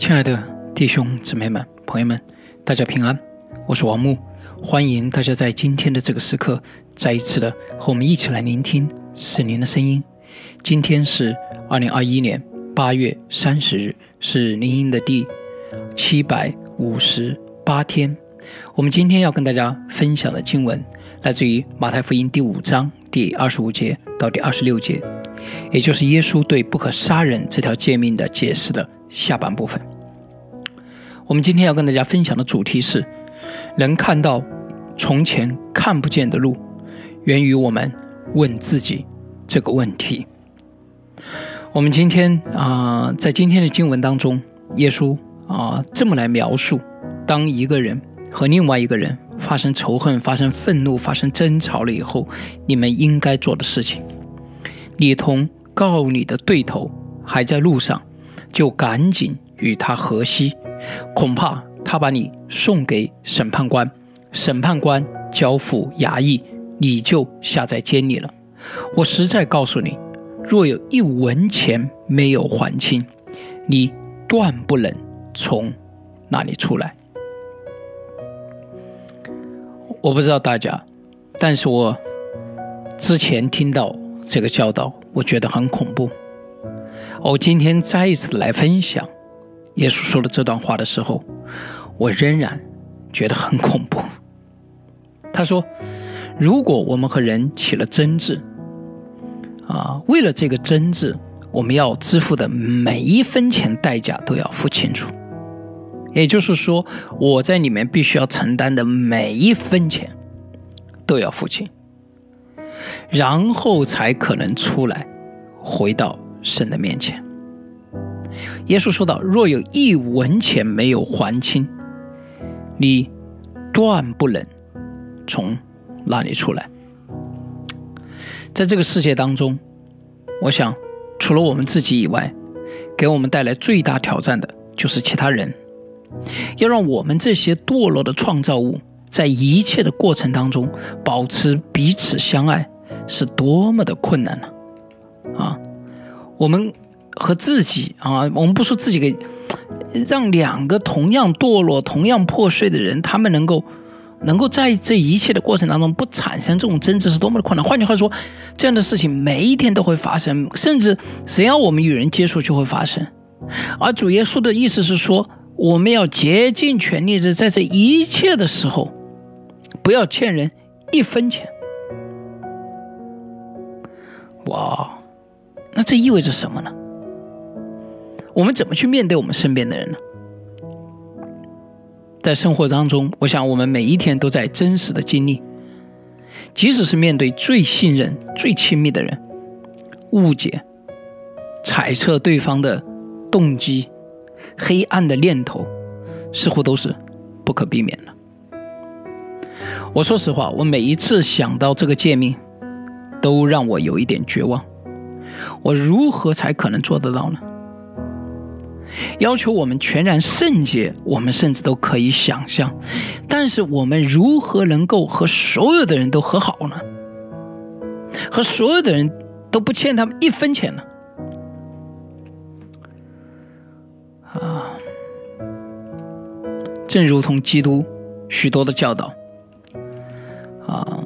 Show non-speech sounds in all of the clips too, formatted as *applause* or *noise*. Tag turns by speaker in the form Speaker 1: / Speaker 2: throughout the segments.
Speaker 1: 亲爱的弟兄姊妹们、朋友们，大家平安，我是王木，欢迎大家在今天的这个时刻再一次的和我们一起来聆听圣灵的声音。今天是二零二一年八月三十日，是灵音的第七百五十八天。我们今天要跟大家分享的经文来自于马太福音第五章第二十五节到第二十六节，也就是耶稣对不可杀人这条诫命的解释的下半部分。我们今天要跟大家分享的主题是：能看到从前看不见的路，源于我们问自己这个问题。我们今天啊，在今天的经文当中，耶稣啊这么来描述：当一个人和另外一个人发生仇恨、发生愤怒、发生争吵了以后，你们应该做的事情。你同告你的对头还在路上，就赶紧与他和稀。恐怕他把你送给审判官，审判官交付衙役，你就下在监里了。我实在告诉你，若有一文钱没有还清，你断不能从那里出来。我不知道大家，但是我之前听到这个教导，我觉得很恐怖。我今天再一次来分享。耶稣说了这段话的时候，我仍然觉得很恐怖。*laughs* 他说：“如果我们和人起了争执，啊，为了这个争执，我们要支付的每一分钱代价都要付清楚。也就是说，我在里面必须要承担的每一分钱都要付清，然后才可能出来，回到神的面前。”耶稣说道：“若有一文钱没有还清，你断不能从那里出来。”在这个世界当中，我想，除了我们自己以外，给我们带来最大挑战的就是其他人。要让我们这些堕落的创造物，在一切的过程当中保持彼此相爱，是多么的困难呢？啊，我们。和自己啊，我们不说自己给，让两个同样堕落、同样破碎的人，他们能够能够在这一切的过程当中不产生这种争执，是多么的困难。换句话说，这样的事情每一天都会发生，甚至只要我们与人接触就会发生。而主耶稣的意思是说，我们要竭尽全力的在这一切的时候，不要欠人一分钱。哇，那这意味着什么呢？我们怎么去面对我们身边的人呢？在生活当中，我想我们每一天都在真实的经历，即使是面对最信任、最亲密的人，误解、揣测对方的动机、黑暗的念头，似乎都是不可避免的。我说实话，我每一次想到这个界面，都让我有一点绝望。我如何才可能做得到呢？要求我们全然圣洁，我们甚至都可以想象。但是我们如何能够和所有的人都和好呢？和所有的人都不欠他们一分钱呢？啊，正如同基督许多的教导，啊，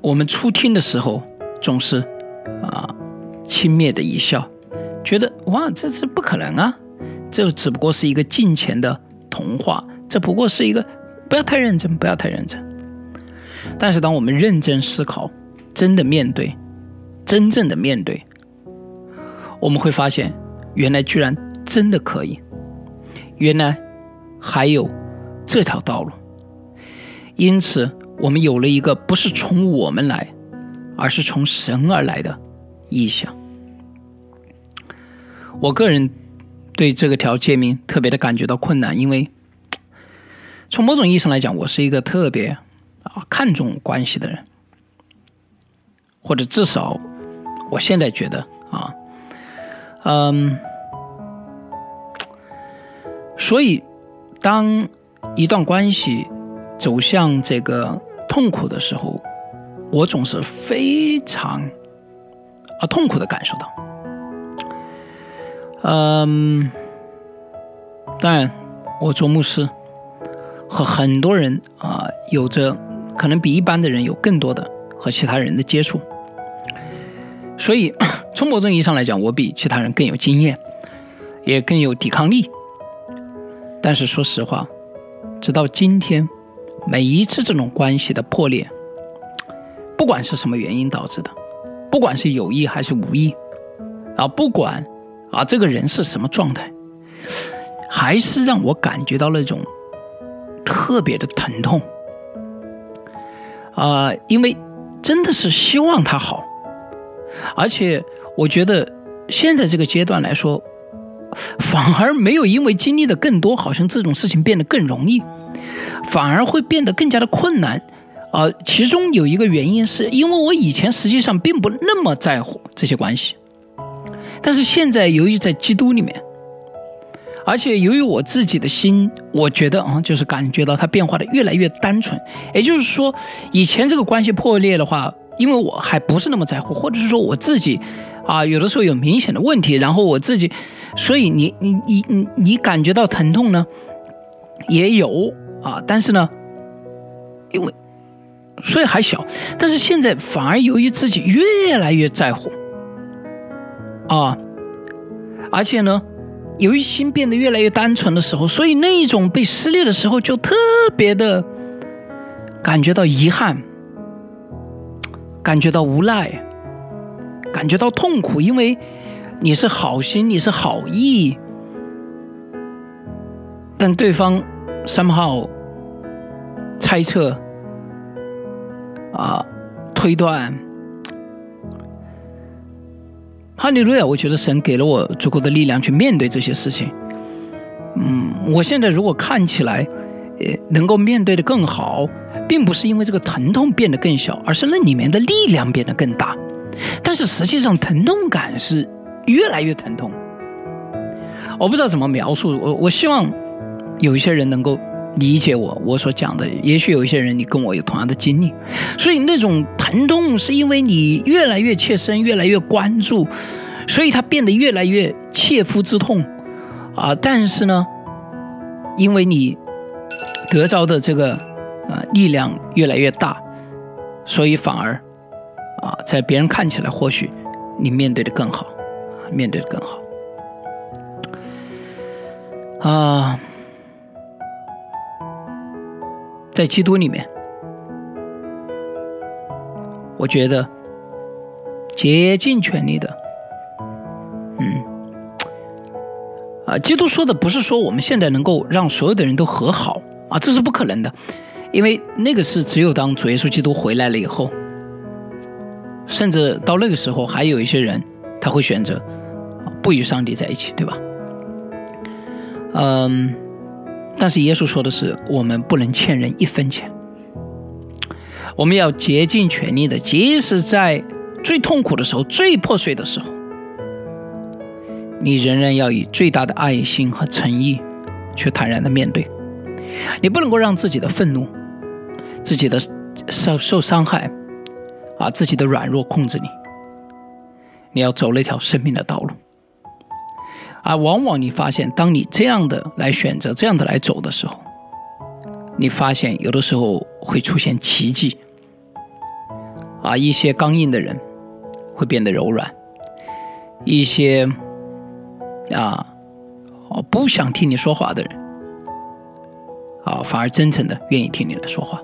Speaker 1: 我们初听的时候总是啊轻蔑的一笑，觉得哇，这是不可能啊。这只不过是一个金钱的童话，这不过是一个不要太认真，不要太认真。但是当我们认真思考，真的面对，真正的面对，我们会发现，原来居然真的可以，原来还有这条道路。因此，我们有了一个不是从我们来，而是从神而来的意向。我个人。对这个条界面特别的感觉到困难，因为从某种意义上来讲，我是一个特别啊看重关系的人，或者至少我现在觉得啊，嗯，所以当一段关系走向这个痛苦的时候，我总是非常啊痛苦的感受到。嗯，当然，我做牧师，和很多人啊，有着可能比一般的人有更多的和其他人的接触，所以 *clears throat* 从某种意义上来讲，我比其他人更有经验，也更有抵抗力。但是说实话，直到今天，每一次这种关系的破裂，不管是什么原因导致的，不管是有意还是无意，啊，不管啊这个人是什么状态，还是让我感觉到那种特别的疼痛，啊，因为真的是希望他好，而且我觉得现在这个阶段来说。反而没有因为经历的更多，好像这种事情变得更容易，反而会变得更加的困难。啊，其中有一个原因是因为我以前实际上并不那么在乎这些关系，但是现在由于在基督里面，而且由于我自己的心，我觉得啊，就是感觉到它变化的越来越单纯。也就是说，以前这个关系破裂的话，因为我还不是那么在乎，或者是说我自己。啊，有的时候有明显的问题，然后我自己，所以你你你你你感觉到疼痛呢，也有啊，但是呢，因为所以还小，但是现在反而由于自己越来越在乎，啊，而且呢，由于心变得越来越单纯的时候，所以那一种被撕裂的时候就特别的感觉到遗憾，感觉到无奈。感觉到痛苦，因为你是好心，你是好意，但对方 somehow 猜测啊推断，哈利路亚！我觉得神给了我足够的力量去面对这些事情。嗯，我现在如果看起来呃能够面对的更好，并不是因为这个疼痛变得更小，而是那里面的力量变得更大。但是实际上，疼痛感是越来越疼痛。我不知道怎么描述，我我希望有一些人能够理解我我所讲的。也许有一些人你跟我有同样的经历，所以那种疼痛是因为你越来越切身，越来越关注，所以它变得越来越切肤之痛啊。但是呢，因为你得着的这个啊力量越来越大，所以反而。啊，在别人看起来，或许你面对的更好，面对的更好。啊，在基督里面，我觉得竭尽全力的，嗯，啊，基督说的不是说我们现在能够让所有的人都和好啊，这是不可能的，因为那个是只有当主耶稣基督回来了以后。甚至到那个时候，还有一些人他会选择不与上帝在一起，对吧？嗯，但是耶稣说的是，我们不能欠人一分钱，我们要竭尽全力的，即使在最痛苦的时候、最破碎的时候，你仍然要以最大的爱心和诚意去坦然的面对。你不能够让自己的愤怒、自己的受受伤害。啊自己的软弱控制你，你要走那条生命的道路。而往往你发现，当你这样的来选择、这样的来走的时候，你发现有的时候会出现奇迹。啊，一些刚硬的人会变得柔软，一些啊，哦不想听你说话的人，啊，反而真诚的愿意听你来说话。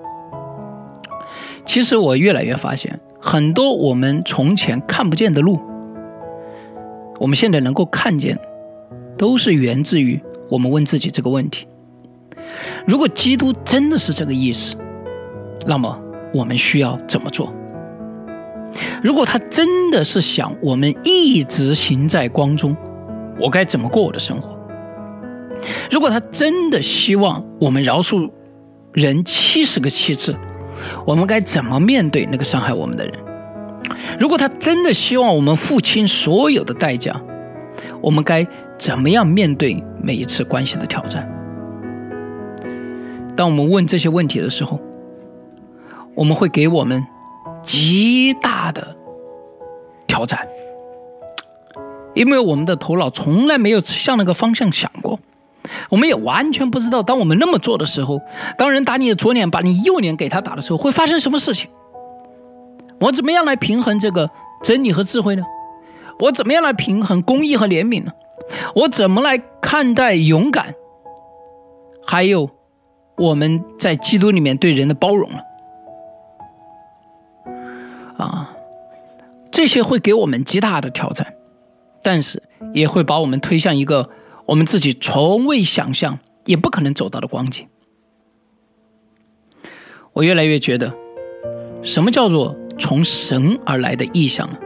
Speaker 1: 其实我越来越发现。很多我们从前看不见的路，我们现在能够看见，都是源自于我们问自己这个问题：如果基督真的是这个意思，那么我们需要怎么做？如果他真的是想我们一直行在光中，我该怎么过我的生活？如果他真的希望我们饶恕人七十个七次？我们该怎么面对那个伤害我们的人？如果他真的希望我们付清所有的代价，我们该怎么样面对每一次关系的挑战？当我们问这些问题的时候，我们会给我们极大的挑战，因为我们的头脑从来没有向那个方向想过。我们也完全不知道，当我们那么做的时候，当人打你的左脸，把你右脸给他打的时候，会发生什么事情？我怎么样来平衡这个真理和智慧呢？我怎么样来平衡公义和怜悯呢？我怎么来看待勇敢？还有我们在基督里面对人的包容了？啊，这些会给我们极大的挑战，但是也会把我们推向一个。我们自己从未想象，也不可能走到的光景。我越来越觉得，什么叫做从神而来的意象呢？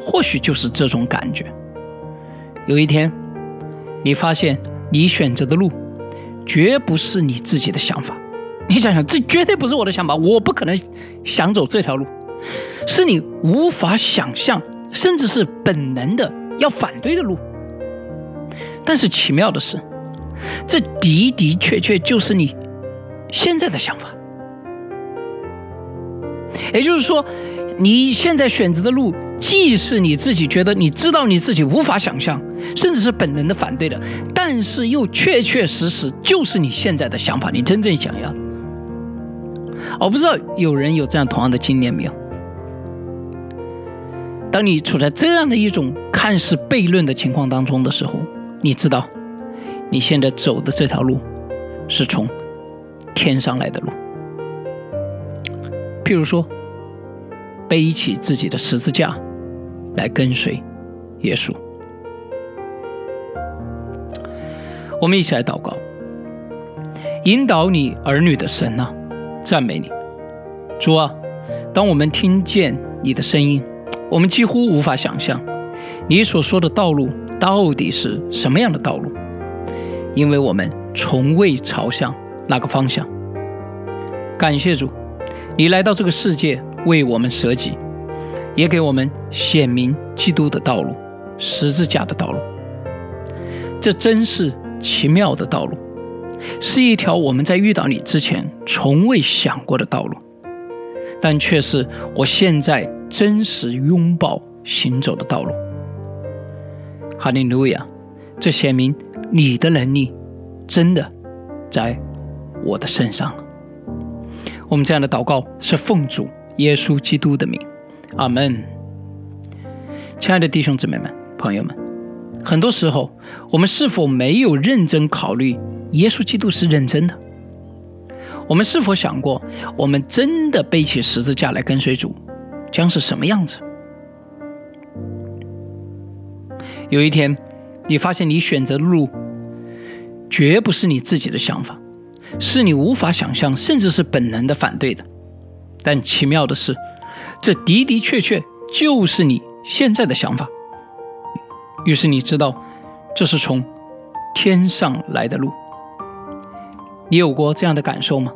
Speaker 1: 或许就是这种感觉。有一天，你发现你选择的路，绝不是你自己的想法。你想想，这绝对不是我的想法，我不可能想走这条路，是你无法想象，甚至是本能的要反对的路。但是奇妙的是，这的的确确就是你现在的想法。也就是说，你现在选择的路，既是你自己觉得你知道你自己无法想象，甚至是本能的反对的，但是又确确实实就是你现在的想法，你真正想要的。我不知道有人有这样同样的经验没有？当你处在这样的一种看似悖论的情况当中的时候。你知道，你现在走的这条路，是从天上来的路。譬如说，背起自己的十字架，来跟随耶稣。我们一起来祷告，引导你儿女的神啊，赞美你，主啊！当我们听见你的声音，我们几乎无法想象你所说的道路。到底是什么样的道路？因为我们从未朝向那个方向。感谢主，你来到这个世界为我们舍己，也给我们显明基督的道路，十字架的道路。这真是奇妙的道路，是一条我们在遇到你之前从未想过的道路，但却是我现在真实拥抱行走的道路。哈利路亚！这显明你的能力真的在我的身上了。我们这样的祷告是奉主耶稣基督的名，阿门。亲爱的弟兄姊妹们、朋友们，很多时候我们是否没有认真考虑耶稣基督是认真的？我们是否想过，我们真的背起十字架来跟随主，将是什么样子？有一天，你发现你选择的路绝不是你自己的想法，是你无法想象，甚至是本能的反对的。但奇妙的是，这的的确确就是你现在的想法。于是你知道，这是从天上来的路。你有过这样的感受吗？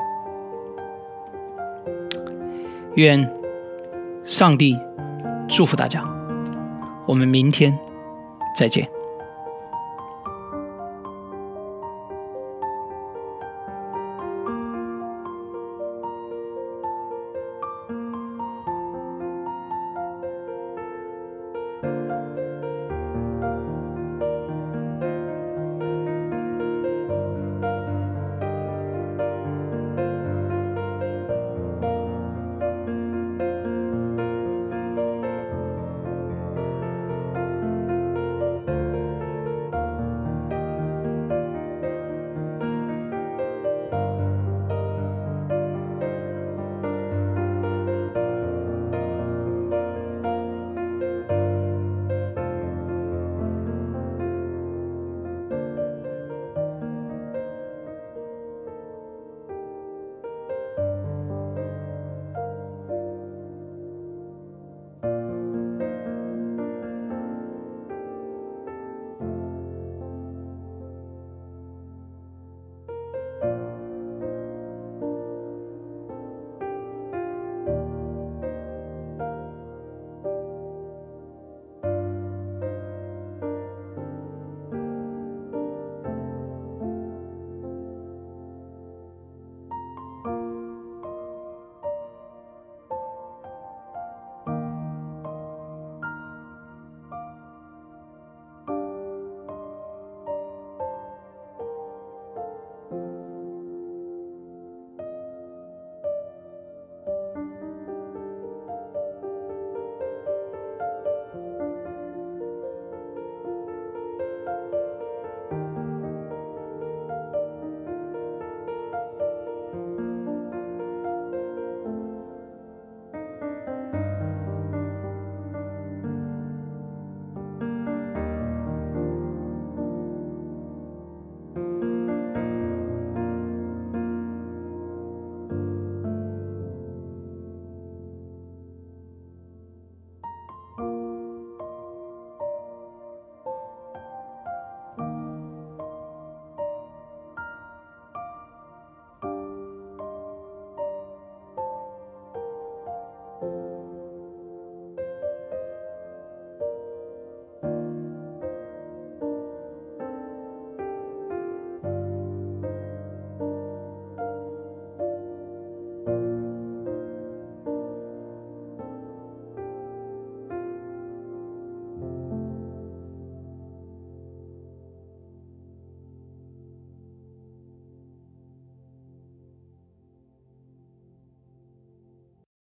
Speaker 1: 愿上帝祝福大家。我们明天。再见。